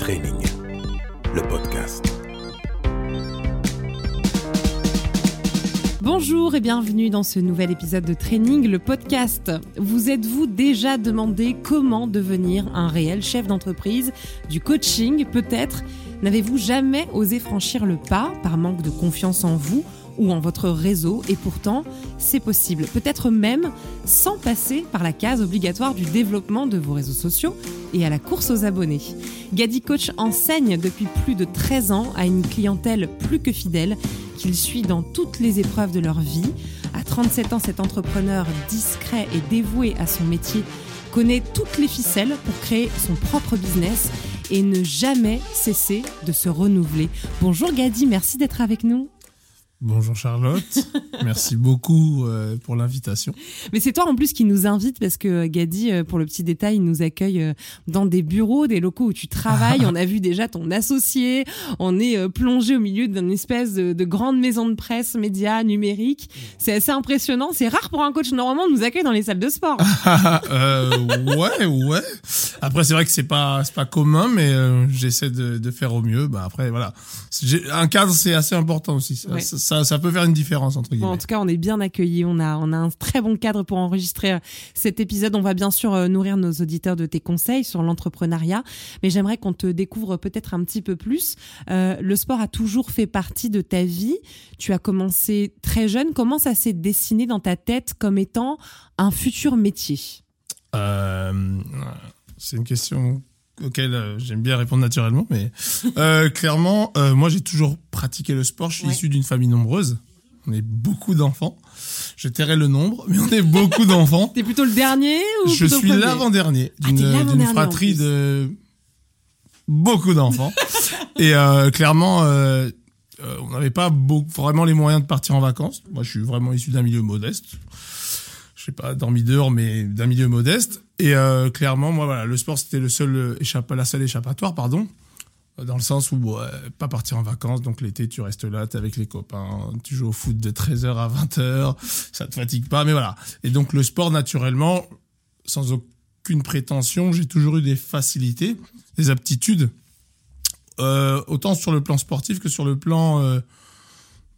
Training, le podcast. Bonjour et bienvenue dans ce nouvel épisode de Training, le podcast. Vous êtes-vous déjà demandé comment devenir un réel chef d'entreprise Du coaching peut-être? N'avez-vous jamais osé franchir le pas par manque de confiance en vous ou en votre réseau et pourtant c'est possible, peut-être même sans passer par la case obligatoire du développement de vos réseaux sociaux et à la course aux abonnés. Gadi Coach enseigne depuis plus de 13 ans à une clientèle plus que fidèle qu'il suit dans toutes les épreuves de leur vie. À 37 ans, cet entrepreneur discret et dévoué à son métier connaît toutes les ficelles pour créer son propre business et ne jamais cesser de se renouveler. Bonjour Gadi, merci d'être avec nous. Bonjour Charlotte, merci beaucoup euh, pour l'invitation. Mais c'est toi en plus qui nous invite parce que euh, Gadi, euh, pour le petit détail, il nous accueille dans des bureaux, des locaux où tu travailles. on a vu déjà ton associé. On est plongé au milieu d'une espèce de, grande maison de presse, médias, numérique. C'est assez impressionnant. C'est rare pour un coach normalement de nous accueillir dans les salles de sport. euh, ouais, ouais. Après c'est vrai que c'est pas c'est pas commun, mais j'essaie de, de, faire au mieux. Bah après voilà, un cadre c'est assez important aussi. Ça, ça, peut faire une différence entre guillemets. en tout cas, on est bien accueillis. On a, on a un très bon cadre pour enregistrer euh, cet épisode. On va bien sûr euh, nourrir nos auditeurs de tes conseils sur l'entrepreneuriat, mais j'aimerais qu'on te découvre peut-être un petit peu plus. Euh, le sport a toujours fait partie de ta vie. Tu as commencé très jeune. Comment ça s'est dessiné dans ta tête comme étant un futur métier? C'est une question auquel euh, j'aime bien répondre naturellement, mais euh, clairement, euh, moi j'ai toujours pratiqué le sport. Je suis issu d'une famille nombreuse. On est beaucoup d'enfants. Je tairai le nombre, mais on est beaucoup d'enfants. T'es plutôt le dernier ou Je suis l'avant-dernier ah, d'une fratrie de beaucoup d'enfants. Et clairement, on n'avait pas beaucoup, vraiment les moyens de partir en vacances. Moi, je suis vraiment issu d'un milieu modeste je sais pas, dormi dehors, mais d'un milieu modeste. Et euh, clairement, moi, voilà, le sport, c'était le seul échappa, la seule échappatoire, pardon, dans le sens où pas partir en vacances, donc l'été, tu restes là, t'es avec les copains, tu joues au foot de 13h à 20h, ça te fatigue pas, mais voilà. Et donc le sport, naturellement, sans aucune prétention, j'ai toujours eu des facilités, des aptitudes, euh, autant sur le plan sportif que sur le plan euh,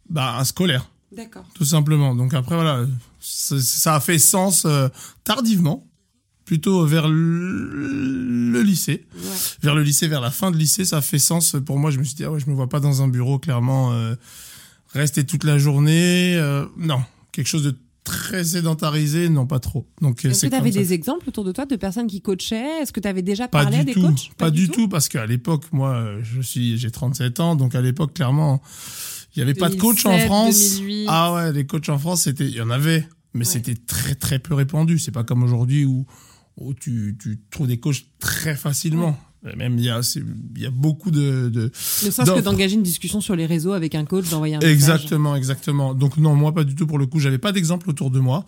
bah, scolaire. D'accord. Tout simplement. Donc après, voilà, ça a fait sens euh, tardivement, plutôt vers le, lycée. Vers le lycée, vers la fin de lycée, ça a fait sens pour moi. Je me suis dit, ah ouais, je me vois pas dans un bureau, clairement, euh, rester toute la journée. Euh, non, quelque chose de très sédentarisé, non pas trop. Donc est-ce que tu avais des exemples autour de toi de personnes qui coachaient? Est-ce que tu avais déjà parlé à des coachs? Pas, du tout, parce qu'à l'époque, moi, je suis, j'ai 37 ans, donc à l'époque, clairement, il y avait pas de coach en France. Ah ouais, les coachs en France, c'était, il y en avait, mais c'était très très peu répandu. C'est pas comme aujourd'hui où, où tu, tu trouves des coachs très facilement. Même il y a, il y a beaucoup de. de ne serait-ce que d'engager une discussion sur les réseaux avec un coach, d'envoyer un Exactement, exactement. Donc non, moi pas du tout pour le coup. J'avais pas d'exemple autour de moi.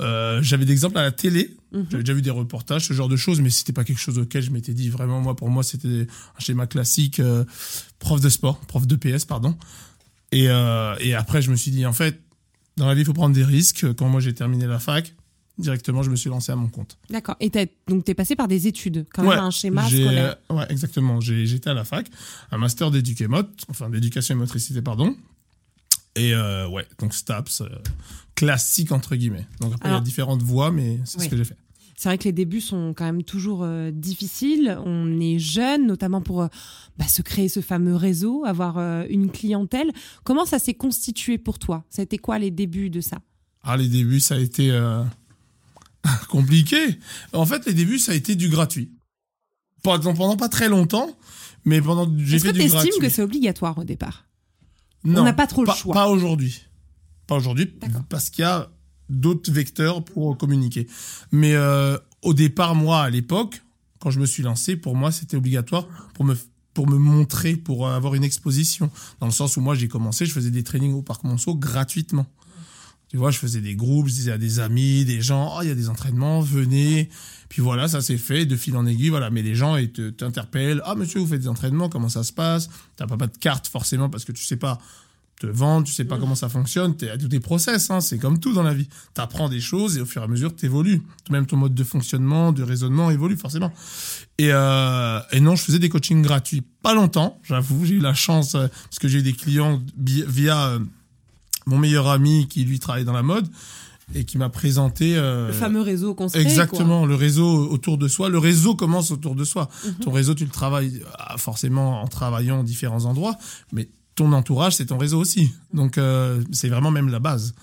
Euh, j'avais d'exemples à la télé. Mhm. J'avais déjà vu des reportages, ce genre de choses, mais c'était pas quelque chose auquel je m'étais dit vraiment. Moi, pour moi, c'était un schéma classique, euh, prof de sport, prof de PS, pardon. Et, euh, et après, je me suis dit, en fait, dans la vie, il faut prendre des risques. Quand moi, j'ai terminé la fac, directement, je me suis lancé à mon compte. D'accord. Et donc, tu es passé par des études, quand même, un schéma scolaire. Ouais, exactement. J'étais à la fac, un master enfin d'éducation et motricité, pardon. Et euh, ouais, donc STAPS, euh, classique entre guillemets. Donc après, il y a différentes voies, mais c'est ce que j'ai fait. C'est vrai que les débuts sont quand même toujours euh, difficiles. On est jeune, notamment pour euh, bah, se créer ce fameux réseau, avoir euh, une clientèle. Comment ça s'est constitué pour toi? Ça a été quoi les débuts de ça? Ah, les débuts, ça a été compliqué. En fait, les débuts, ça a été du gratuit. Pendant, pendant pas très longtemps, mais pendant j'ai fait du gratuit. Est-ce que estimes que c'est obligatoire au départ? Non. On n'a pas trop le choix. Pas aujourd'hui. Pas aujourd'hui, parce qu'il y a d'autres vecteurs pour communiquer. Mais euh, au départ, moi, à l'époque, quand je me suis lancé, pour moi, c'était obligatoire pour me pour me montrer, pour avoir une exposition. Dans le sens où moi, j'ai commencé, je faisais des trainings au Parc Monceau gratuitement. Tu vois, je faisais des groupes, je disais à des amis, des gens, oh, il y a des entraînements, venez. Puis voilà, ça s'est fait de fil en aiguille, voilà. Mais les gens, ils t'interpellent, ah, monsieur, vous faites des entraînements, comment ça se passe? T'as pas, pas de carte, forcément, parce que tu sais pas te vendre, tu sais pas comment ça fonctionne, tu à tous tes process, hein, c'est comme tout dans la vie. Tu apprends des choses et au fur et à mesure, tu évolues. Même ton mode de fonctionnement, de raisonnement évolue forcément. Et, euh, et non, je faisais des coachings gratuits. Pas longtemps, j'avoue, j'ai eu la chance, euh, parce que j'ai eu des clients via euh, mon meilleur ami qui lui travaille dans la mode et qui m'a présenté... euh, Le fameux réseau qu'on quoi. Exactement, le réseau autour de soi. Le réseau commence autour de soi. Mhm. Ton réseau, tu le travailles euh, forcément en travaillant en différents endroits, mais ton entourage, c'est ton réseau aussi. Donc, euh, c'est vraiment même la base.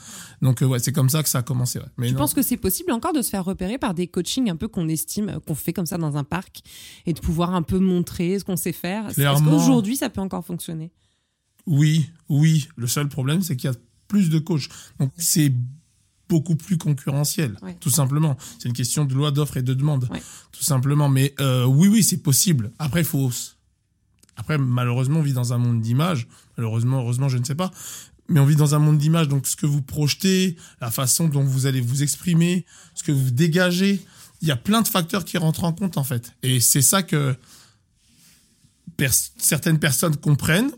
Donc, euh, ouais, c'est comme ça que ça a commencé. ouais. Mais non. penses que c'est possible encore de se faire repérer par des coachings un peu qu'on estime, euh, qu'on fait comme ça dans un parc et de pouvoir un peu montrer ce qu'on sait faire? Est-ce qu'aujourd'hui ça peut encore fonctionner? Oui, oui. Le seul problème, c'est qu'il y a plus de coachs. Donc, c'est beaucoup plus concurrentiel, Ouais. tout simplement. C'est une question de loi d'offre et de demande, Ouais. tout simplement. Mais euh, oui, oui, c'est possible. Après, il faut... Après, malheureusement, on vit dans un monde d'images. Malheureusement, heureusement, je ne sais pas. Mais on vit dans un monde d'images. Donc, ce que vous projetez, la façon dont vous allez vous exprimer, ce que vous dégagez, il y a plein de facteurs qui rentrent en compte, en fait. Et c'est ça que pers- certaines personnes comprennent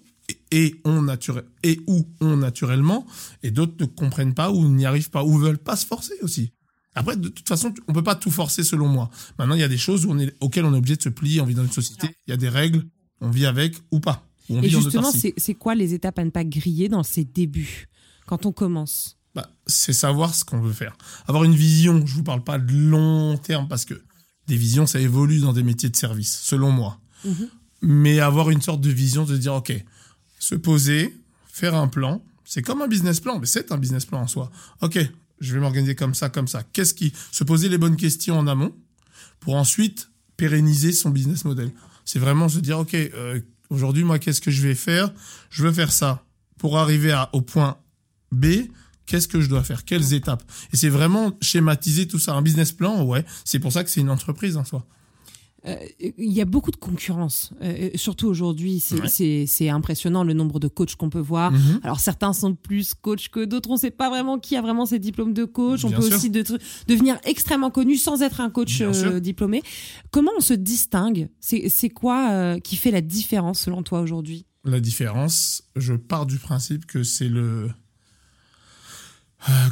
et, ont naturel et ou ont naturellement et d'autres ne comprennent pas ou n'y arrivent pas ou veulent pas se forcer aussi. Après, de toute façon, on peut pas tout forcer selon moi. Maintenant, il y a des choses où on est, auxquelles on est obligé de se plier. On vit dans une société, il y a des règles, on vit avec ou pas. Ou on Et vit justement, c'est quoi les étapes à ne pas griller dans ces débuts quand on commence? Bah, c'est savoir ce qu'on veut faire. Avoir une vision, je vous parle pas de long terme parce que des visions, ça évolue dans des métiers de service, selon moi. Mhm. Mais avoir une sorte de vision de dire, OK, se poser, faire un plan, c'est comme un business plan, mais c'est un business plan en soi. OK, je vais m'organiser comme ça, comme ça. Qu'est-ce qui... Se poser les bonnes questions en amont pour ensuite pérenniser son business model. C'est vraiment se dire, OK, euh, aujourd'hui, moi, qu'est-ce que je vais faire? Je veux faire ça. Pour arriver à, au point B, qu'est-ce que je dois faire? Quelles étapes? Et c'est vraiment schématiser tout ça. Un business plan, ouais, c'est pour ça que c'est une entreprise en soi. Euh, Il y a beaucoup de concurrence, euh, surtout aujourd'hui. C'est Ouais. impressionnant le nombre de coachs qu'on peut voir. Mhm. Alors certains sont plus coachs que d'autres. On ne sait pas vraiment qui a vraiment ses diplômes de coach. On peut sûr. aussi de- devenir extrêmement connu sans être un coach euh, diplômé. Comment on se distingue? C'est quoi qui fait la différence selon toi aujourd'hui? La différence, je pars du principe que c'est le...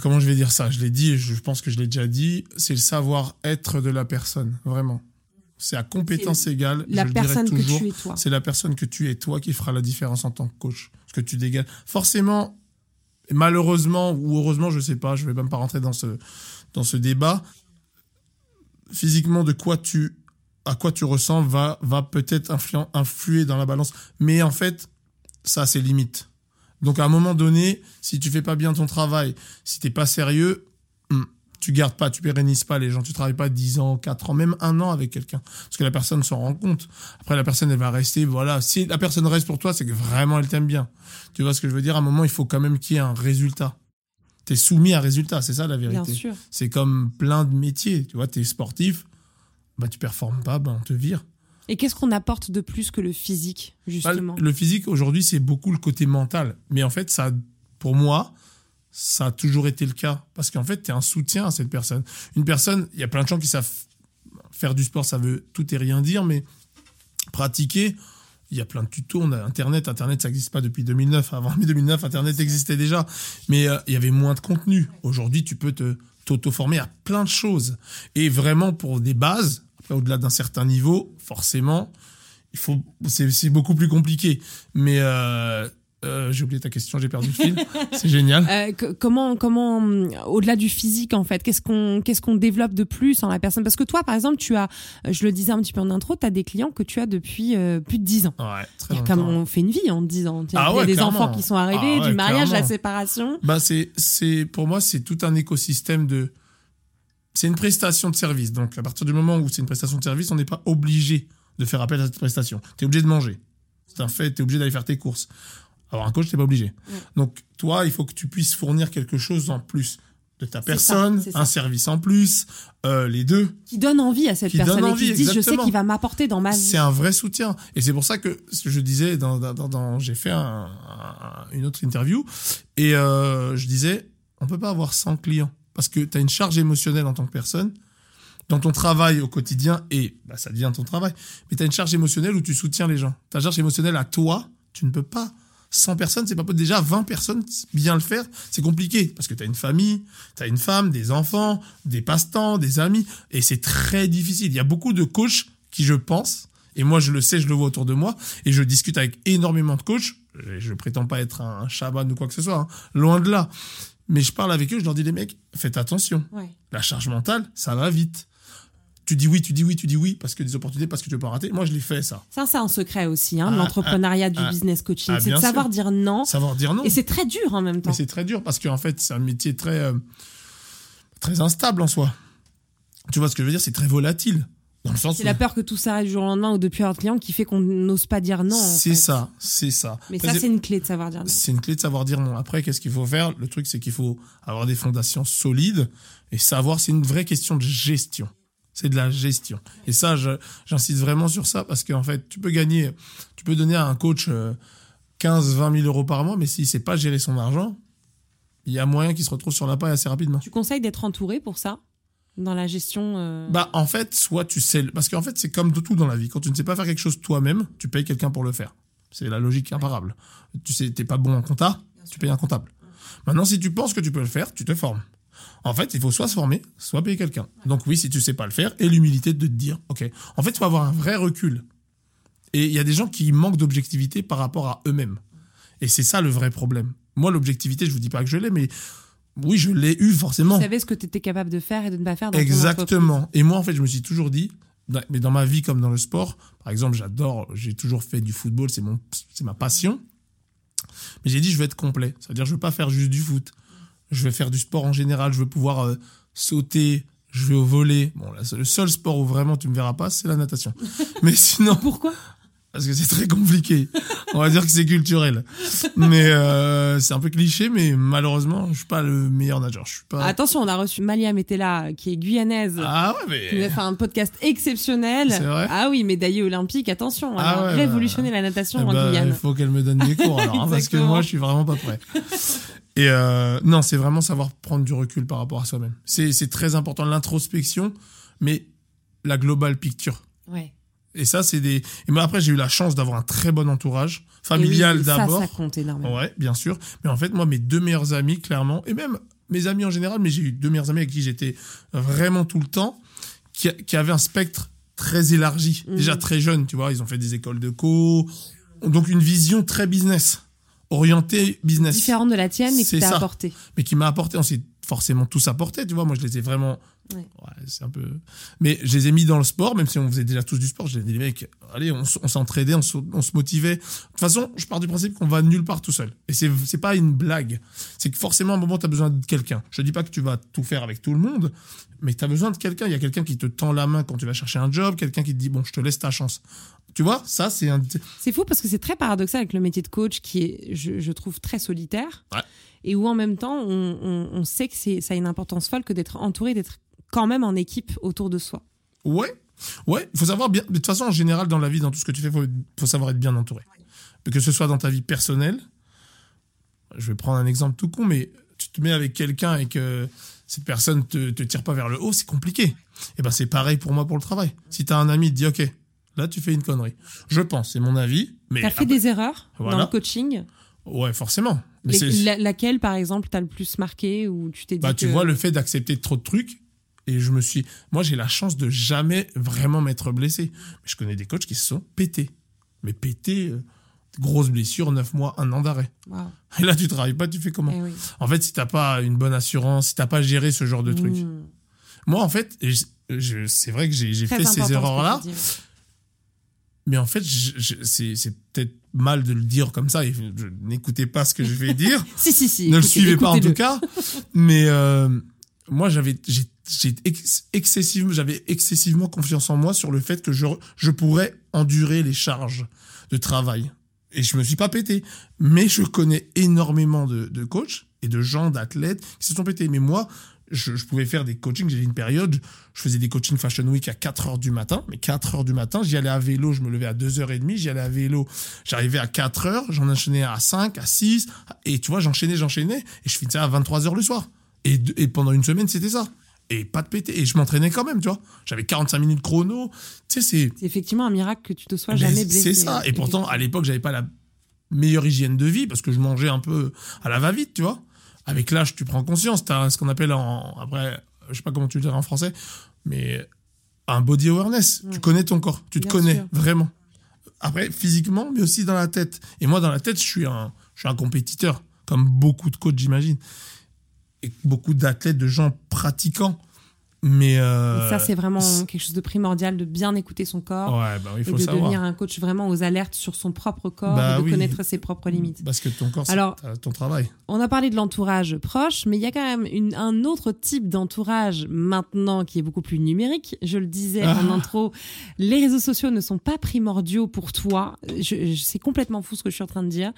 Comment je vais dire ça? Je l'ai dit, je pense que je l'ai déjà dit, c'est le savoir-être de la personne, vraiment. C'est à compétence égale, La je le dirai personne que tu es toi. c'est la personne que tu es toi qui fera la différence en tant que coach. Ce que tu dégages. Forcément, malheureusement ou heureusement, je sais pas, je vais même pas rentrer dans ce, dans ce débat. Physiquement, de quoi tu, à quoi tu ressens va, va peut-être influer dans la balance. Mais en fait, ça a ses limites. Donc à un moment donné, si tu fais pas bien ton travail, si t'es pas sérieux, tu gardes pas, tu pérennises pas les gens, tu travailles pas 10 ans, 4 ans, même un an avec quelqu'un. Parce que la personne s'en rend compte. Après, la personne, elle va rester, voilà. Si la personne reste pour toi, c'est que vraiment elle t'aime bien. Tu vois ce que je veux dire? À un moment, il faut quand même qu'il y ait un résultat. T'es soumis à un résultat, c'est ça la Bien vérité. sûr. C'est comme plein de métiers. Tu vois, t'es sportif, bah tu performes pas, bah on te vire. Et qu'est-ce qu'on apporte de plus que le physique, Bah, justement? le physique aujourd'hui, c'est beaucoup le côté mental. Mais en fait, ça, pour moi, ça a toujours été le cas. Parce qu'en fait, tu es un soutien à cette personne. Une personne, il y a plein de gens qui savent faire du sport, ça veut tout et rien dire, mais pratiquer, il y a plein de tutos. On a Internet. Internet, ça n'existe pas depuis 2009. Avant 2009, Internet existait déjà. Mais euh, il y avait moins de contenu. Aujourd'hui, tu peux te t'auto-former à plein de choses. Et vraiment, pour des bases, au-delà d'un certain niveau, forcément, il faut, c'est, c'est beaucoup plus compliqué. Mais euh, euh, j'ai oublié ta question, j'ai perdu le fil. c'est génial. Euh, que- comment, comment, hum, au-delà du physique en fait, qu'est-ce qu'on, qu'est-ce qu'on développe de plus en la personne? Parce que toi, par exemple, tu as, euh, je le disais un petit peu en intro, tu as des clients que tu as depuis euh, plus de 10 ans. Ouais, très comme on fait une vie en 10 ans. Il y a, Ah ouais, des clairement. enfants qui sont arrivés, Ah ouais, du mariage, la clairement. séparation. Bah c'est c'est pour moi c'est tout un écosystème de c'est une prestation de service. Donc à partir du moment où c'est une prestation de service, on n'est pas obligé de faire appel à cette prestation. Tu es obligé de manger. C'est un fait, tu es obligé d'aller faire tes courses. Alors un coach, t'es pas obligé. Donc toi, il faut que tu puisses fournir quelque chose en plus de ta personne, ça, un service en plus, euh, les deux. Qui donne envie à cette Qui donne personne et envie, qui se dit, je sais qu'il va m'apporter dans ma vie. C'est un vrai soutien. Et c'est pour ça que je disais dans, dans, dans- dans- j'ai fait un- un- une autre interview et euh, je disais, on peut pas avoir 100 clients parce que tu as une charge émotionnelle en tant que personne dans ton travail au quotidien et bah, ça devient ton travail. Mais tu as une charge émotionnelle où tu soutiens les gens. Ta charge émotionnelle à toi, tu ne peux pas 100 personnes, c'est pas possible. Déjà, 20 personnes, bien le faire, c'est compliqué. Parce que tu as une famille, tu as une femme, des enfants, des passe-temps, des amis. Et c'est très difficile. Il y a beaucoup de coachs qui, je pense, et moi je le sais, je le vois autour de moi, et je discute avec énormément de coachs. Je, je prétends pas être un chaman ou quoi que ce soit, hein. loin de là. Mais je parle avec eux, je leur dis les mecs, faites attention. Ouais. La charge mentale, ça va vite. Tu dis oui, tu dis oui, tu dis oui, parce que des opportunités, parce que tu peux pas rater. Moi, je l'ai fait, ça. Ça, c'est un secret aussi, hein, Ah, l'entrepreneuriat, du ah, business coaching. ah, c'est de savoir sûr. dire non. Savoir dire non. Et c'est très dur en même temps. C'est très dur parce qu'en fait, c'est un métier très, euh, très instable en soi. Tu vois ce que je veux dire? C'est très volatile. C'est la peur que tout s'arrête du jour au lendemain ou depuis un client qui fait qu'on n'ose pas dire non. C'est ça, c'est ça. Mais Après, ça, c'est une clé de savoir dire non. c'est une clé de savoir dire non. Après, qu'est-ce qu'il faut faire? Le truc, c'est qu'il faut avoir des fondations solides et savoir. C'est une vraie question de gestion. C'est de la gestion. Et ça, j'insiste vraiment sur ça parce qu'en fait, tu peux gagner, tu peux donner à un coach euh, 15, 20 000 euros par mois, mais s'il sait pas gérer son argent, il y a moyen qu'il se retrouve sur la paille assez rapidement. Tu conseilles d'être entouré pour ça Dans la gestion euh, Bah, en fait, soit tu sais, parce qu'en fait, c'est comme de tout dans la vie. Quand tu ne sais pas faire quelque chose toi-même, tu payes quelqu'un pour le faire. C'est la logique imparable. Tu sais, t'es pas bon en compta, tu payes un comptable. Maintenant, si tu penses que tu peux le faire, tu te formes. En fait, il faut soit se former, soit payer quelqu'un. Donc oui, si tu sais pas le faire, et l'humilité de te dire, ok. En fait, il faut avoir un vrai recul. Et il y a des gens qui manquent d'objectivité par rapport à eux-mêmes. Et c'est ça le vrai problème. Moi, l'objectivité, je vous dis pas que je l'ai, mais oui, je l'ai eu forcément. Tu savais ce que tu étais capable de faire et de ne pas faire dans Exactement. Et moi, en fait, je me suis toujours dit, mais dans ma vie comme dans le sport, par exemple, j'adore, j'ai toujours fait du football, c'est mon, c'est ma passion. Mais j'ai dit, je veux être complet. C'est-à-dire, je veux pas faire juste du foot. Je veux faire du sport en général. Je veux pouvoir euh, sauter. Je vais au volet. Bon, là, c'est le seul sport où vraiment tu me verras pas, c'est la natation. mais sinon. Pourquoi? Parce que c'est très compliqué. On va dire que c'est culturel. Mais euh, c'est un peu cliché, mais malheureusement, je suis pas le meilleur nageur. Je suis pas. Attention, on a reçu Malia Metella, qui est guyanaise. Ah ouais, qui nous a mais fait un podcast exceptionnel. C'est vrai ah oui, médaillé olympique, attention. Elle Ah a ouais, révolutionné la natation Eh en Guyane. il faut qu'elle me donne des cours alors, hein, parce que moi je suis vraiment pas prêt. Et euh, non, c'est vraiment savoir prendre du recul par rapport à soi-même. C'est c'est très important l'introspection, mais la global picture. Ouais. Et ça, c'est des. Et moi après, j'ai eu la chance d'avoir un très bon entourage familial oui, ça, d'abord. Ça, compte énormément. Ouais, bien sûr. Mais en fait, moi, mes deux meilleurs amis, clairement, et même mes amis en général, mais j'ai eu deux meilleurs amis avec qui j'étais vraiment tout le temps, qui, qui avaient un spectre très élargi. Mhm. Déjà très jeunes, tu vois, ils ont fait des écoles de co. Donc une vision très business, orientée business. Différente de la tienne et qui t'a apporté. Mais qui m'a apporté, on s'est forcément tous apporté, tu vois. Moi, je les ai vraiment. Ouais. Ouais, c'est un peu. Mais je les ai mis dans le sport, même si on faisait déjà tous du sport. Je les ai dit, les mecs, allez, on, s'entraidait, on, se- on se motivait. De toute façon, je pars du principe qu'on va nulle part tout seul. Et c'est, c'est pas une blague. C'est que forcément, à un moment, tu as besoin de quelqu'un. Je dis pas que tu vas tout faire avec tout le monde, mais tu as besoin de quelqu'un. Il y a quelqu'un qui te tend la main quand tu vas chercher un job, quelqu'un qui te dit, bon, je te laisse ta chance. Tu vois, ça, c'est un. C'est fou parce que c'est très paradoxal avec le métier de coach qui est, je, je trouve, très solitaire. Ouais. Et où en même temps, on, on- on sait que c'est, ça a une importance folle que d'être entouré, d'être quand même en équipe autour de soi. Ouais, ouais, il faut savoir bien. De toute façon, en général, dans la vie, dans tout ce que tu fais, il faut, faut savoir être bien entouré. Que ce soit dans ta vie personnelle, je vais prendre un exemple tout con, mais tu te mets avec quelqu'un et que cette personne te, te tire pas vers le haut, c'est compliqué. Et ben c'est pareil pour moi pour le travail. Si tu as un ami te dit, ok, là tu fais une connerie. Je pense, c'est mon avis, mais T'as fait après- des erreurs Voilà. dans le coaching? Ouais, forcément. Mais la- Laquelle, par exemple, t'as le plus marqué ou tu t'es dit Bah, tu que- vois, le fait d'accepter trop de trucs, et je me suis. Moi, j'ai la chance de jamais vraiment m'être blessé. Mais je connais des coachs qui se sont pétés. Mais pétés, euh, grosse blessure, 9 mois, un an d'arrêt. Et là, tu travailles pas, tu fais comment? Eh oui. En fait, si t'as pas une bonne assurance, si t'as pas géré ce genre de trucs. Mmh. Moi, en fait, c'est vrai que j'ai fait ces erreurs-là. Mais en fait, c'est peut-être mal de le dire comme ça. et je- N'écoutez pas ce que je vais dire. Si, si, si. ne le suivez pas en tout cas. Mais euh, moi, j'avais j'ai j'ai ex- excessivement j'avais excessivement confiance en moi sur le fait que je je pourrais endurer les charges de travail. Et je me suis pas pété. Mais je connais énormément de, de coachs et de gens, d'athlètes qui se sont pétés. Mais moi, je, je pouvais faire des coachings. J'ai une période, je faisais des coachings Fashion Week à 4 heures du matin. Mais 4 heures du matin, j'y allais à vélo, je me levais à 2h30, j'y allais à vélo. J'arrivais à 4 heures, j'en enchaînais à 5, à 6. Et tu vois, j'enchaînais, j'enchaînais. Et je finissais à 23 heures le soir. Et, pendant une semaine, c'était ça. Et pas de pété. Et je m'entraînais quand même, tu vois. J'avais 45 minutes chrono. Tu sais, c'est. C'est effectivement un miracle que tu te sois Mais jamais blessé. C'est ça. Et pourtant, à l'époque, j'avais pas la meilleure hygiène de vie parce que je mangeais un peu à la va-vite, tu vois. Avec l'âge, tu prends conscience. Tu as ce qu'on appelle en. Après, je sais pas comment tu le dirais en français, mais un body awareness. Tu connais ton corps. Tu te connais, sûr. vraiment. Après, physiquement, mais aussi dans la tête. Et moi, dans la tête, je suis un, je suis un compétiteur, comme beaucoup de coachs, j'imagine. Et beaucoup d'athlètes, de gens pratiquants. Mais. euh, Et ça, c'est vraiment quelque chose de primordial de bien écouter son corps Ouais, bah, il et faut de savoir. devenir un coach vraiment aux alertes sur son propre corps Bah et de oui. connaître ses propres limites. Parce que ton corps, c'est Alors- ta- ton travail. On a parlé de l'entourage proche, mais il y a quand même une- un autre type d'entourage maintenant qui est beaucoup plus numérique. Je le disais en Ah. intro, les réseaux sociaux ne sont pas primordiaux pour toi. Je, je- c'est complètement fou ce que je suis en train de dire,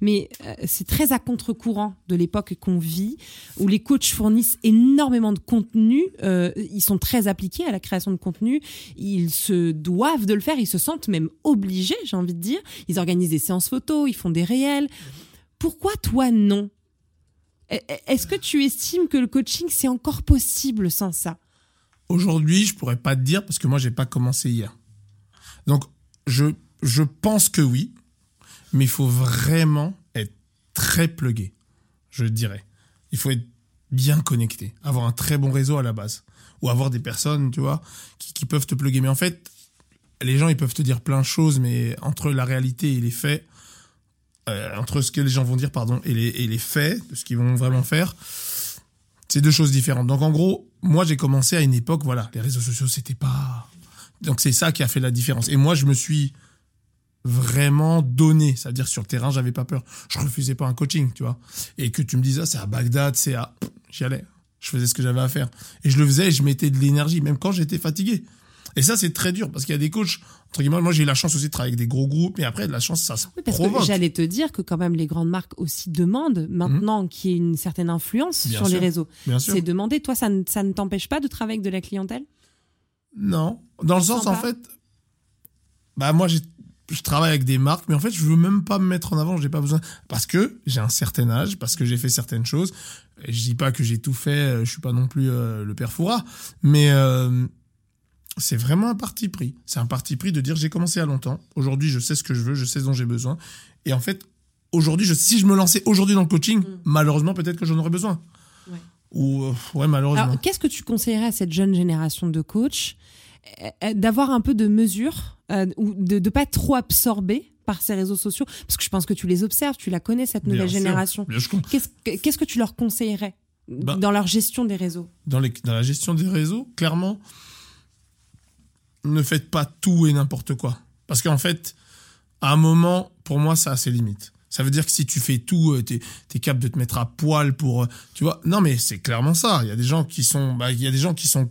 mais euh, c'est très à contre-courant de l'époque qu'on vit, où les coachs fournissent énormément de contenu. euh, ils sont très appliqués à la création de contenu. Ils se doivent de le faire. Ils se sentent même obligés, j'ai envie de dire. Ils organisent des séances photos, ils font des réels. Pourquoi toi non? E- Est-ce que tu estimes que le coaching c'est encore possible sans ça? Aujourd'hui, je pourrais pas te dire parce que moi, j'ai pas commencé hier. Donc, je, je pense que oui, mais il faut vraiment être très plugué, je dirais. Il faut être bien connecté, avoir un très bon réseau à la base, ou avoir des personnes, tu vois, qui, qui peuvent te pluguer. Mais en fait, les gens, ils peuvent te dire plein de choses, mais entre la réalité et les faits, euh, entre ce que les gens vont dire, pardon, et les, et les faits, de ce qu'ils vont vraiment faire, c'est deux choses différentes. Donc en gros, moi j'ai commencé à une époque, voilà, les réseaux sociaux c'était pas. Donc c'est ça qui a fait la différence. Et moi je me suis vraiment donné, c'est-à-dire sur le terrain j'avais pas peur. Je refusais pas un coaching, tu vois. Et que tu me dises ah c'est à Bagdad, c'est à, j'y allais. Je faisais ce que j'avais à faire et je le faisais et je mettais de l'énergie même quand j'étais fatigué. Et ça c'est très dur parce qu'il y a des coachs entre guillemets. Moi j'ai eu la chance aussi de travailler avec des gros groupes, mais après de la chance ça se Oui, parce provoque. que j'allais te dire que quand même les grandes marques aussi demandent maintenant qu'il y ait une certaine influence. Bien sur les réseaux. Bien sûr. C'est demandé. Toi, ça ne, ça ne t'empêche pas de travailler avec de la clientèle? Non, dans le sens en fait, bah moi j'ai- je travaille avec des marques, mais en fait je veux même pas me mettre en avant, j'ai pas besoin parce que j'ai un certain âge, parce que j'ai fait certaines choses. Et je dis pas que j'ai tout fait, euh, je suis pas non plus euh, le père Fouras, mais euh, c'est vraiment un parti pris. C'est un parti pris de dire j'ai commencé à longtemps. Aujourd'hui je sais ce que je veux, je sais ce dont j'ai besoin, et en fait aujourd'hui je, si je me lançais aujourd'hui dans le coaching, malheureusement peut-être que j'en aurais besoin. Ouais. Ou euh, ouais malheureusement. Alors, qu'est-ce que tu conseillerais à cette jeune génération de coachs D'avoir un peu de mesure, euh, ou de ne pas être trop absorbé par ces réseaux sociaux Parce que je pense que tu les observes, tu la connais, cette nouvelle génération. Qu'est-ce que- qu'est-ce que tu leur conseillerais Bah- dans leur gestion des réseaux? Dans, les, dans la gestion des réseaux, clairement, ne faites pas tout et n'importe quoi. Parce qu'en fait, à un moment, pour moi, ça a ses limites. Ça veut dire que si tu fais tout, euh, t'es es capable de te mettre à poil pour, euh, tu vois. Non, mais c'est clairement ça. Il y a des gens qui sont, bah, il y a des gens qui sont,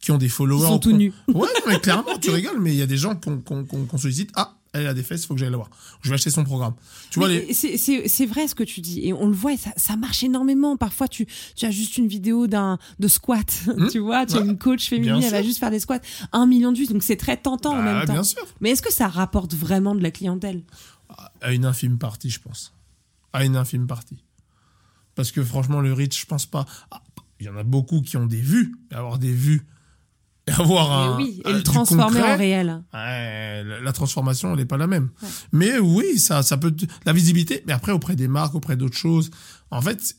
qui ont des Ils followers. sont tout nus. Ouais, mais clairement, tu rigoles, mais il y a des gens qu'on qu'on- qu'on sollicite. Ah, elle a des fesses, il faut que j'aille la voir. Je vais acheter son programme. Tu vois, les, c'est- vrai ce que tu dis et on le voit et ça, ça marche énormément. Parfois tu, tu as juste une vidéo d'un de squat, tu vois, tu as une coach féminine, elle va juste faire des squats, un million de vues, donc c'est très tentant en Bah, même temps. bien sûr. Mais est-ce que ça rapporte vraiment de la clientèle? À une infime partie, je pense. À une infime partie. Parce que franchement, le reach, je pense pas. Ah, Il y en a beaucoup qui ont des vues, mais avoir des vues avoir un. Et oui, et le transformer concret, en réel. la transformation, elle n'est pas la même. Ouais. Mais oui, ça, ça peut. La visibilité, mais après, auprès des marques, auprès d'autres choses. En fait,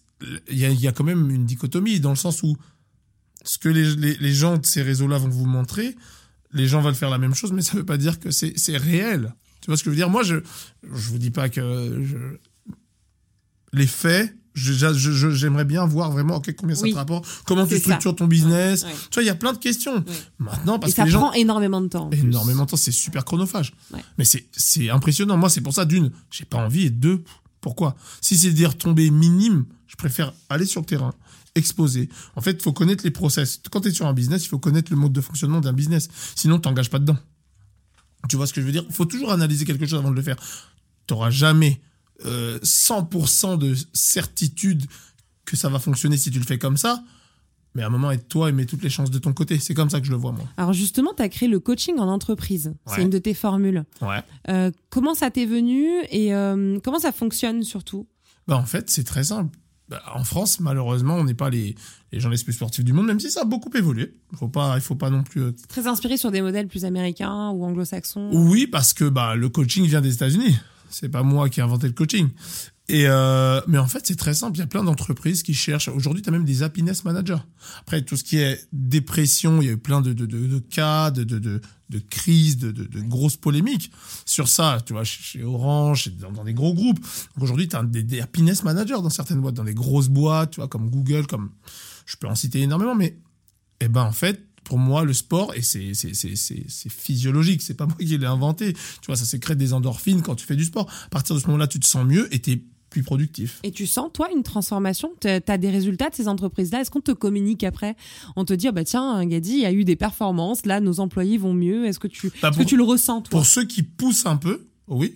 il y a, il y a quand même une dichotomie dans le sens où ce que les, les, les gens de ces réseaux-là vont vous montrer, les gens veulent faire la même chose, mais ça veut pas dire que c'est c'est réel. Tu vois ce que je veux dire? Moi, je je vous dis pas que je... les faits. J'aimerais bien voir vraiment combien ça Oui. te rapporte, comment tu ça. structures ton business. Ouais. Tu vois, il y a plein de questions. Maintenant, parce Et ça que les gens prend énormément de temps. énormément de temps, c'est super chronophage. Ouais. Mais c'est impressionnant. Moi, c'est pour ça d'une, j'ai pas envie et deux, pourquoi? Si c'est des retombées minimes, je préfère aller sur le terrain, exposer. En fait, il faut connaître les process. Quand tu es sur un business, il faut connaître le mode de fonctionnement d'un business. Sinon, tu t'engages pas dedans. Tu vois ce que je veux dire? Il faut toujours analyser quelque chose avant de le faire. Tu n'auras jamais euh, 100% de certitude que ça va fonctionner si tu le fais comme ça. Mais à un moment, aide-toi et mets toutes les chances de ton côté. C'est comme ça que je le vois, moi. Alors justement, tu as créé le coaching en entreprise. C'est une de tes formules. Ouais. Euh, comment ça t'est venu et euh, comment ça fonctionne surtout? Bah, en fait, c'est très simple. Bah, en France, malheureusement, on n'est pas les, les gens les plus sportifs du monde, même si ça a beaucoup évolué. Faut pas, il faut pas non plus. euh, Très inspiré sur des modèles plus américains ou anglo-saxons. Oui, parce que bah, le coaching vient des États-Unis. C'est pas moi qui ai inventé le coaching. Et euh, mais en fait, c'est très simple. Il y a plein d'entreprises qui cherchent. Aujourd'hui, tu as même des happiness managers. Après, tout ce qui est dépression, il y a eu plein de, de, de, cas, de, de, de, crises, de, de, grosses polémiques sur ça. Tu vois, chez Orange, dans, des gros groupes. Aujourd'hui, tu as des, des happiness managers dans certaines boîtes, dans des grosses boîtes, tu vois, comme Google, comme je peux en citer énormément. Mais eh ben en fait, pour moi, le sport, et c'est, physiologique, c'est pas moi qui l'ai inventé. Tu vois, ça sécrète des endorphines quand tu fais du sport. À partir de ce moment-là, tu te sens mieux et t'es plus productif. Et tu sens, toi, une transformation? Tu as des résultats de ces entreprises-là? Est-ce qu'on te communique après? On te dit, ah bah tiens, Gadi, il y a eu des performances, là, nos employés vont mieux. Est-ce que, tu, Bah, pour- que tu le ressens, toi? Pour ceux qui poussent un peu, oui.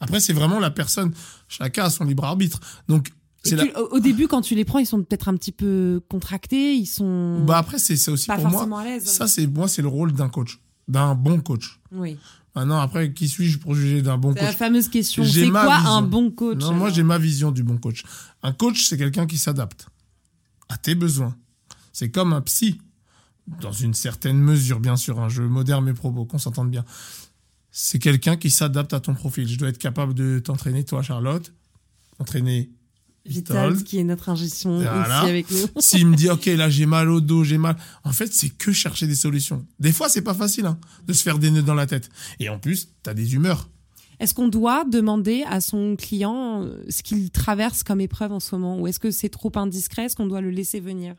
Après, c'est vraiment la personne. Chacun a son libre arbitre. Donc, La... au, au début, quand tu les prends, ils sont peut-être un petit peu contractés, ils sont Bah après, c'est aussi pas pour moi. forcément à l'aise. Ça, c'est moi, c'est le rôle d'un coach, d'un bon coach. Oui. Maintenant, après, qui suis-je pour juger d'un bon C'est la coach? fameuse question. J'ai C'est quoi vision. un bon coach Non, moi, j'ai ma vision du bon coach. Un coach, c'est quelqu'un qui s'adapte à tes besoins. C'est comme un psy, dans une certaine mesure, bien sûr. hein, je modère mes propos, qu'on s'entende bien. C'est quelqu'un qui s'adapte à ton profil. Je dois être capable de t'entraîner, toi, Charlotte, entraîner Vital, qui est notre ingé son Voilà. ici avec nous. S'il me dit, OK, là, j'ai mal au dos, j'ai mal. En fait, c'est que chercher des solutions. Des fois, c'est pas facile, hein, de se faire des nœuds dans la tête. Et en plus, t'as des humeurs. Est-ce qu'on doit demander à son client euh, ce qu'il traverse comme épreuve en ce moment? Ou est-ce que c'est trop indiscret? Est-ce qu'on doit le laisser venir?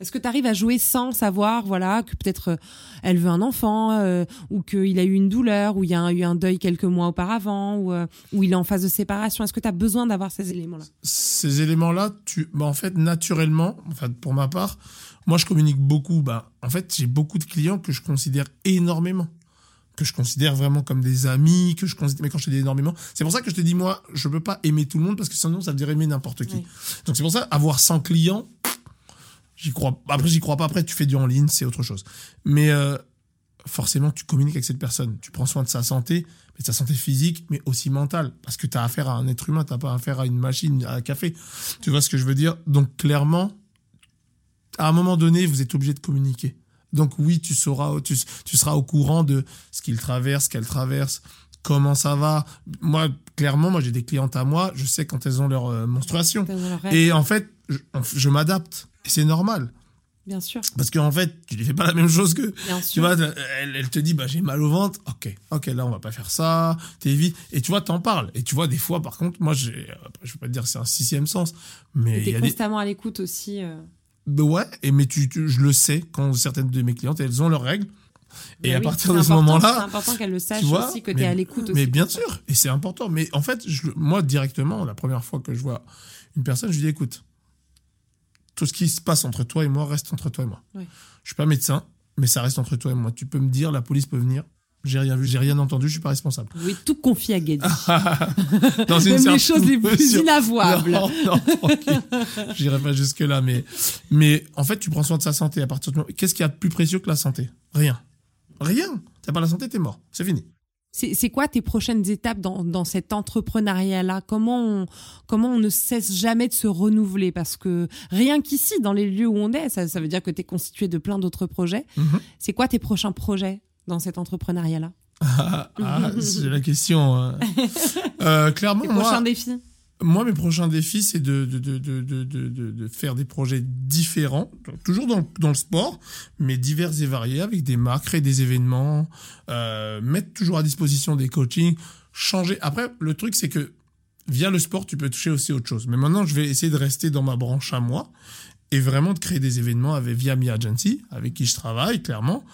Est-ce que tu arrives à jouer sans savoir voilà, que peut-être euh, elle veut un enfant, euh, ou qu'il a eu une douleur, ou il y a eu un deuil quelques mois auparavant, ou, euh, ou il est en phase de séparation? Est-ce que tu as besoin d'avoir ces éléments-là? Ces éléments-là, tu, bah, en fait, naturellement, pour ma part, moi, je communique beaucoup. Bah, en fait, j'ai beaucoup de clients que je considère énormément. Que je considère vraiment comme des amis, que je considère, mais quand je te dis énormément, c'est pour ça que je te dis, moi, je peux pas aimer tout le monde parce que sinon, ça veut dire aimer n'importe qui. Oui. Donc, c'est pour ça, avoir 100 clients, j'y crois, après, j'y crois pas. Après, tu fais du en ligne, c'est autre chose. Mais, euh, forcément, tu communiques avec cette personne. Tu prends soin de sa santé, mais de sa santé physique, mais aussi mentale. Parce que tu as affaire à un être humain, tu pas affaire à une machine, à un café. Tu vois ce que je veux dire? Donc, clairement, à un moment donné, vous êtes obligé de communiquer. Donc, oui, tu, sauras, tu, tu seras au courant de ce qu'il traverse, qu'elle traverse, comment ça va. Moi, clairement, moi, j'ai des clientes à moi, je sais quand elles ont leur euh, menstruation. Et en fait, je, je m'adapte. Et c'est normal. Bien sûr, Parce qu'en fait, tu ne fais pas la même chose que, bien tu sûr. vois, elle, elle te dit, bah, j'ai mal au ventre. Ok, ok, là, on va pas faire ça. T'évites. Et tu vois, t'en parles. Et tu vois, des fois, par contre, moi, je vais pas te dire que c'est un sixième sens, mais il Tu y es a des, constamment à l'écoute aussi. euh. bah ouais, et mais tu, tu- je le sais quand certaines de mes clientes, elles ont leurs règles. Et Ben à oui, partir de ce moment-là, C'est important qu'elle le sache tu vois, aussi, que tu es à l'écoute aussi. Mais bien sûr, et c'est important. Mais en fait, je, moi, directement, la première fois que je vois une personne, je lui dis, écoute, tout ce qui se passe entre toi et moi reste entre toi et moi. Oui. Je suis pas médecin, mais ça reste entre toi et moi. Tu peux me dire, la police peut venir. J'ai rien vu, j'ai rien entendu, je suis pas responsable. Vous pouvez tout confier à Gadi. Dans une Même les choses les plus inavouables. Non, non, tranquille. J'irai pas jusque là, mais, mais en fait, tu prends soin de sa santé à partir de Qu'est-ce qu'il y a de plus précieux que la santé? Rien. Rien. T'as pas la santé, t'es mort. C'est fini. C'est quoi tes prochaines étapes dans, dans cet entrepreneuriat-là? Comment on, comment on ne cesse jamais de se renouveler? Parce que rien qu'ici, dans les lieux où on est, ça, ça veut dire que tu es constitué de plein d'autres projets. Mhm. C'est quoi tes prochains projets dans cet entrepreneuriat-là? Ah, ah, c'est la question. hein. Euh, clairement, Tes prochains moi, défis? Moi, mes prochains défis, c'est de, de, de, de, faire des projets différents, toujours dans, le- dans le sport, mais divers et variés, avec des marques, créer des événements, euh, mettre toujours à disposition des coachings, changer. Après, le truc, c'est que via le sport, tu peux toucher aussi autre chose. Mais maintenant, je vais essayer de rester dans ma branche à moi et vraiment de créer des événements avec, via Mi Agency, avec qui je travaille, clairement.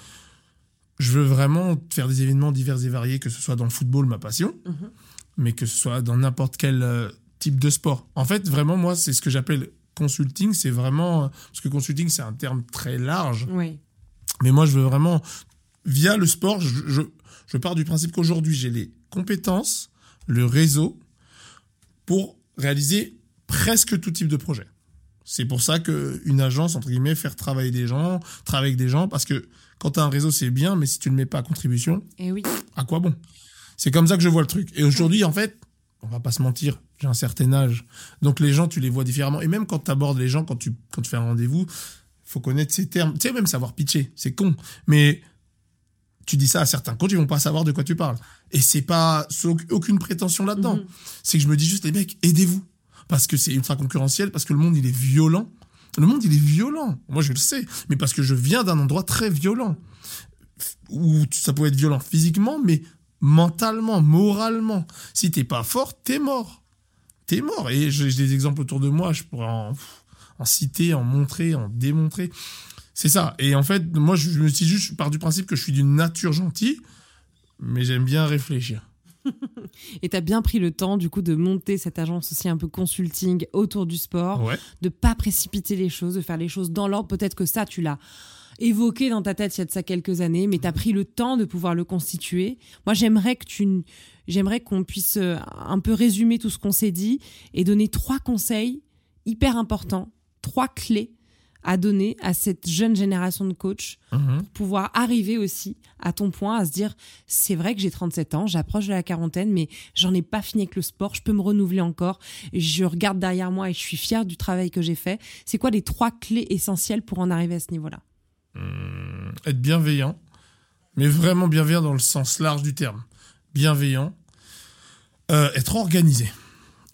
Je veux vraiment faire des événements divers et variés, que ce soit dans le football, ma passion, Mhm. mais que ce soit dans n'importe quel euh, type de sport. En fait, vraiment, moi, c'est ce que j'appelle consulting. C'est vraiment. Parce que consulting, c'est un terme très large. Oui. Mais moi, je veux vraiment. Via le sport, je, je, je pars du principe qu'aujourd'hui, j'ai les compétences, le réseau pour réaliser presque tout type de projet. C'est pour ça qu'une agence, entre guillemets, faire travailler des gens, travailler avec des gens, parce que quand tu as un réseau, c'est bien, mais si tu ne le mets pas à contribution, Et oui. à quoi bon? C'est comme ça que je vois le truc. Et aujourd'hui, en fait, on va pas se mentir, j'ai un certain âge. Donc les gens, tu les vois différemment. Et même quand tu abordes les gens, quand tu, quand tu fais un rendez-vous, faut connaître ces termes. Tu sais, même savoir pitcher, c'est con. Mais tu dis ça à certains coachs, ils vont pas savoir de quoi tu parles. Et c'est pas aucune prétention là-dedans. Mhm. C'est que je me dis juste, les mecs, aidez-vous. Parce que c'est ultra concurrentiel, parce que le monde, il est violent. Le monde, il est violent. Moi, je le sais. Mais parce que je viens d'un endroit très violent. Où ça peut être violent physiquement, mais mentalement, moralement. Si t'es pas fort, t'es mort. T'es mort. Et j'ai des exemples autour de moi, je pourrais en, en citer, en montrer, en démontrer. C'est ça. Et en fait, moi, je, je me suis juste, je pars du principe que je suis d'une nature gentille, mais j'aime bien réfléchir. Et tu as bien pris le temps, du coup, de monter cette agence aussi un peu consulting autour du sport, Ouais. de pas précipiter les choses, de faire les choses dans l'ordre. Peut-être que ça, tu l'as évoqué dans ta tête il y a de ça quelques années, mais tu as pris le temps de pouvoir le constituer. Moi, j'aimerais que tu, j'aimerais qu'on puisse euh, un peu résumer tout ce qu'on s'est dit et donner trois conseils hyper importants, trois clés à donner à cette jeune génération de coachs Mhm. pour pouvoir arriver aussi à ton point à se dire c'est vrai que j'ai 37 ans, j'approche de la quarantaine, mais j'en ai pas fini avec le sport, je peux me renouveler encore. Je regarde derrière moi et je suis fière du travail que j'ai fait. C'est quoi les trois clés essentielles pour en arriver à ce niveau-là? Être bienveillant, mais vraiment bienveillant dans le sens large du terme. Bienveillant. Euh, être organisé.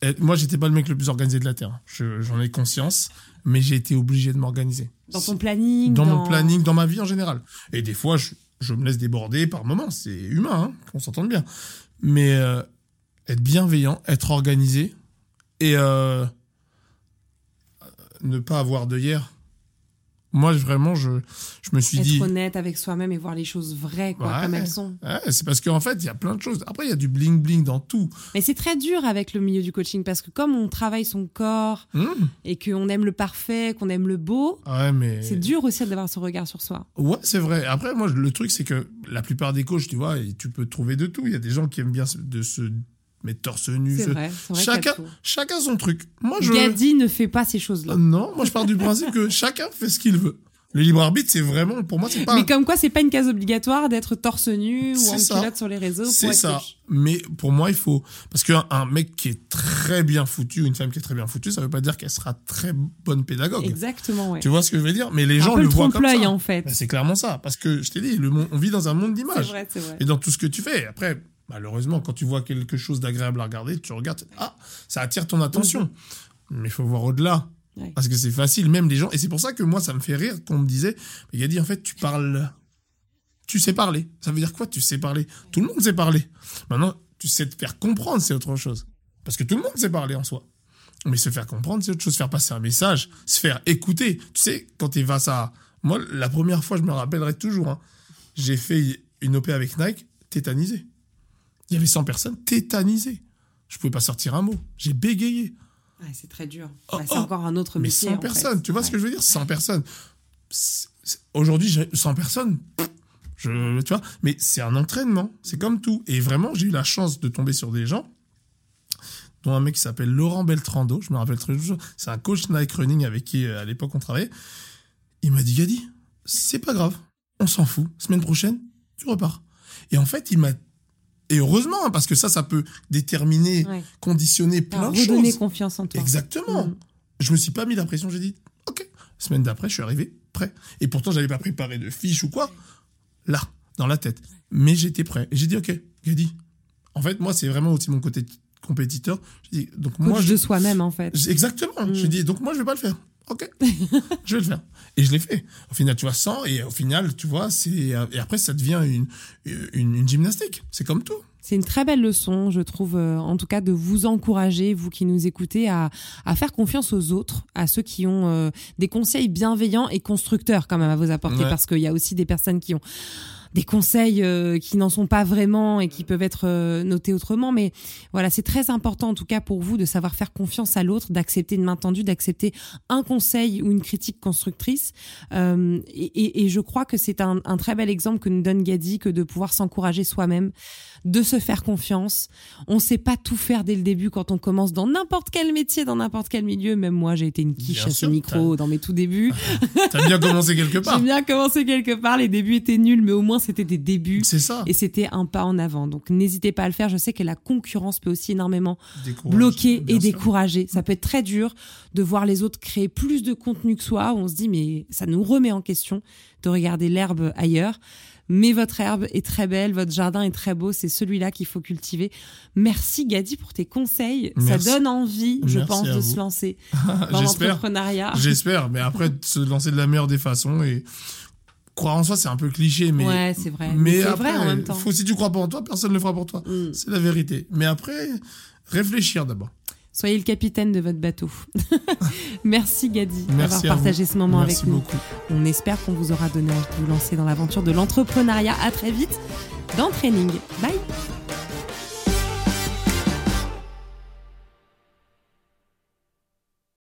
Être- moi, j'étais pas le mec le plus organisé de la Terre. Je- J'en ai conscience, mais j'ai été obligé de m'organiser. Dans ton planning Dans mon planning, dans ma vie en général. Et des fois, je, je me laisse déborder par moments. C'est humain, hein, qu'on s'entende bien. Mais euh, être bienveillant, être organisé et euh, ne pas avoir de hier. Moi, vraiment, je, je me suis Être dit. honnête avec soi-même et voir les choses vraies, quoi, Ouais. comme elles sont. Ouais, c'est parce qu'en fait, il y a plein de choses. Après, il y a du bling bling dans tout. Mais c'est très dur avec le milieu du coaching parce que comme on travaille son corps Mmh. et qu'on aime le parfait, qu'on aime le beau, Ouais, mais. c'est dur aussi d'avoir ce regard sur soi. Ouais, c'est vrai. Après, moi, le truc, c'est que la plupart des coachs, tu vois, tu peux trouver de tout. Il y a des gens qui aiment bien de se mettre torse nu. C'est vrai, vrai. Chacun, chacun son truc. Moi, je. Gadi ne fait pas ces choses-là. Non, moi, je pars du principe que chacun fait ce qu'il veut. Le libre arbitre, c'est vraiment, pour moi, c'est pas. Mais comme quoi, c'est pas une case obligatoire d'être torse nu ou en ça. culotte sur les réseaux. C'est ça. coach. Mais pour moi, il faut. Parce qu'un un mec qui est très bien foutu, ou une femme qui est très bien foutue, ça veut pas dire qu'elle sera très bonne pédagogue. Exactement, ouais. Tu vois ce que je veux dire? Mais les Un gens peu le le voient comme trompe-l'œil ça. en fait. Ben, c'est clairement ça. Parce que je t'ai dit, le monde, on vit dans un monde C'est d'images. vrai, c'est vrai. Et dans tout ce que tu fais. Après, malheureusement, quand tu vois quelque chose d'agréable à regarder, tu regardes, ah, ça attire ton attention. Mais il faut voir au-delà. Ouais. Parce que c'est facile, même les gens. Et c'est pour ça que moi, ça me fait rire qu'on me disait, mais il a dit, en fait, tu parles. Tu sais parler. Ça veut dire quoi, tu sais parler? Tout le monde sait parler. Maintenant, tu sais te faire comprendre, c'est autre chose. Parce que tout le monde sait parler en soi. Mais se faire comprendre, c'est autre chose. Faire passer un message, se faire écouter. Tu sais, quand tu vas à. Moi, la première fois, je me rappellerai toujours, hein, j'ai fait une OP avec Nike, tétanisé. Il y avait 100 personnes tétanisées. Je pouvais pas sortir un mot. J'ai bégayé. Ouais, c'est très dur. Oh, c'est oh. encore un autre Mais métier. 100 en fait. personnes, tu vois ce que je veux dire? 100 personnes. Aujourd'hui, j'ai 100 personnes. Je, tu vois, mais c'est un entraînement, c'est comme tout. Et vraiment, j'ai eu la chance de tomber sur des gens, dont un mec qui s'appelle Laurent Beltrando, je me rappelle très toujours. C'est un coach Nike Running avec qui, euh, à l'époque, on travaillait. Il m'a dit, Gadi, c'est pas grave, on s'en fout. Semaine prochaine, tu repars. Et en fait, il m'a. Et heureusement, hein, parce que ça, ça peut déterminer, Ouais. conditionner plein de redonner choses. confiance en toi. Exactement. Mm. Je me suis pas mis la pression, j'ai dit, ok. Semaine d'après, je suis arrivé prêt. Et pourtant, j'avais pas préparé de fiche ou quoi. Là, dans la tête. Mais j'étais prêt. Et j'ai dit, ok, Gadi. En fait, moi, c'est vraiment aussi mon côté compétiteur. J'ai dit, donc Coach moi, je- de soi-même en fait. Exactement. Mm. J'ai dit, donc moi, je vais pas le faire. Ok. je vais le faire. Et je l'ai fait. Au final, tu vois, 100, et au final, tu vois, c'est, et après, ça devient une, une, une gymnastique. C'est comme tout. C'est une très belle leçon, je trouve, euh, en tout cas, de vous encourager, vous qui nous écoutez, à, à faire confiance aux autres, à ceux qui ont euh, des conseils bienveillants et constructeurs quand même à vous apporter, Ouais. parce qu'il y a aussi des personnes qui ont des conseils euh, qui n'en sont pas vraiment et qui peuvent être euh, notés autrement. Mais voilà, c'est très important en tout cas pour vous de savoir faire confiance à l'autre, d'accepter une main tendue, d'accepter un conseil ou une critique constructrice. Euh, et, et- et je crois que c'est un, un très bel exemple que nous donne Gadi que de pouvoir s'encourager soi-même, de se faire confiance. On ne sait pas tout faire dès le début quand on commence dans n'importe quel métier, dans n'importe quel milieu. Même moi, j'ai été une quiche Bien à ce sûr, micro dans mes tout débuts. T'as bien commencé quelque part. J'ai bien commencé quelque part. Les débuts étaient nuls, mais au moins c'était des débuts. C'est ça. Et c'était un pas en avant. Donc n'hésitez pas à le faire. Je sais que la concurrence peut aussi énormément Décourage, bloquer et sûr. décourager. Ça peut être très dur de voir les autres créer plus de contenu que soi. où On se dit mais ça nous remet en question de regarder l'herbe ailleurs. Mais votre herbe est très belle, votre jardin est très beau, c'est celui-là qu'il faut cultiver. Merci Gadi pour tes conseils. Merci. Ça donne envie, je Merci pense, de vous. se lancer dans J'espère. l'entrepreneuriat. J'espère, mais après, de se lancer de la meilleure des façons et croire en soi, c'est un peu cliché, mais. ouais, c'est vrai. Mais, après, vrai en même temps. faut, si tu crois pas en toi, personne ne le fera pour toi. Mm. C'est la vérité. Mais après, réfléchir d'abord. Soyez le capitaine de votre bateau. Merci Gadi d'avoir vous. partagé ce moment Merci avec nous. beaucoup. On espère qu'on vous aura donné envie de vous lancer dans l'aventure de l'entrepreneuriat. À très vite dans Training. Bye